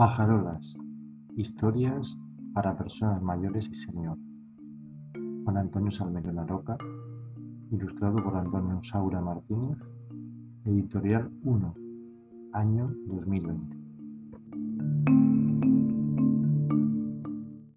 Pajarolas: historias para personas mayores y senior. Juan Antonio Salmerón Aroca, ilustrado por Antonio Saura Martínez, editorial 1, año 2020.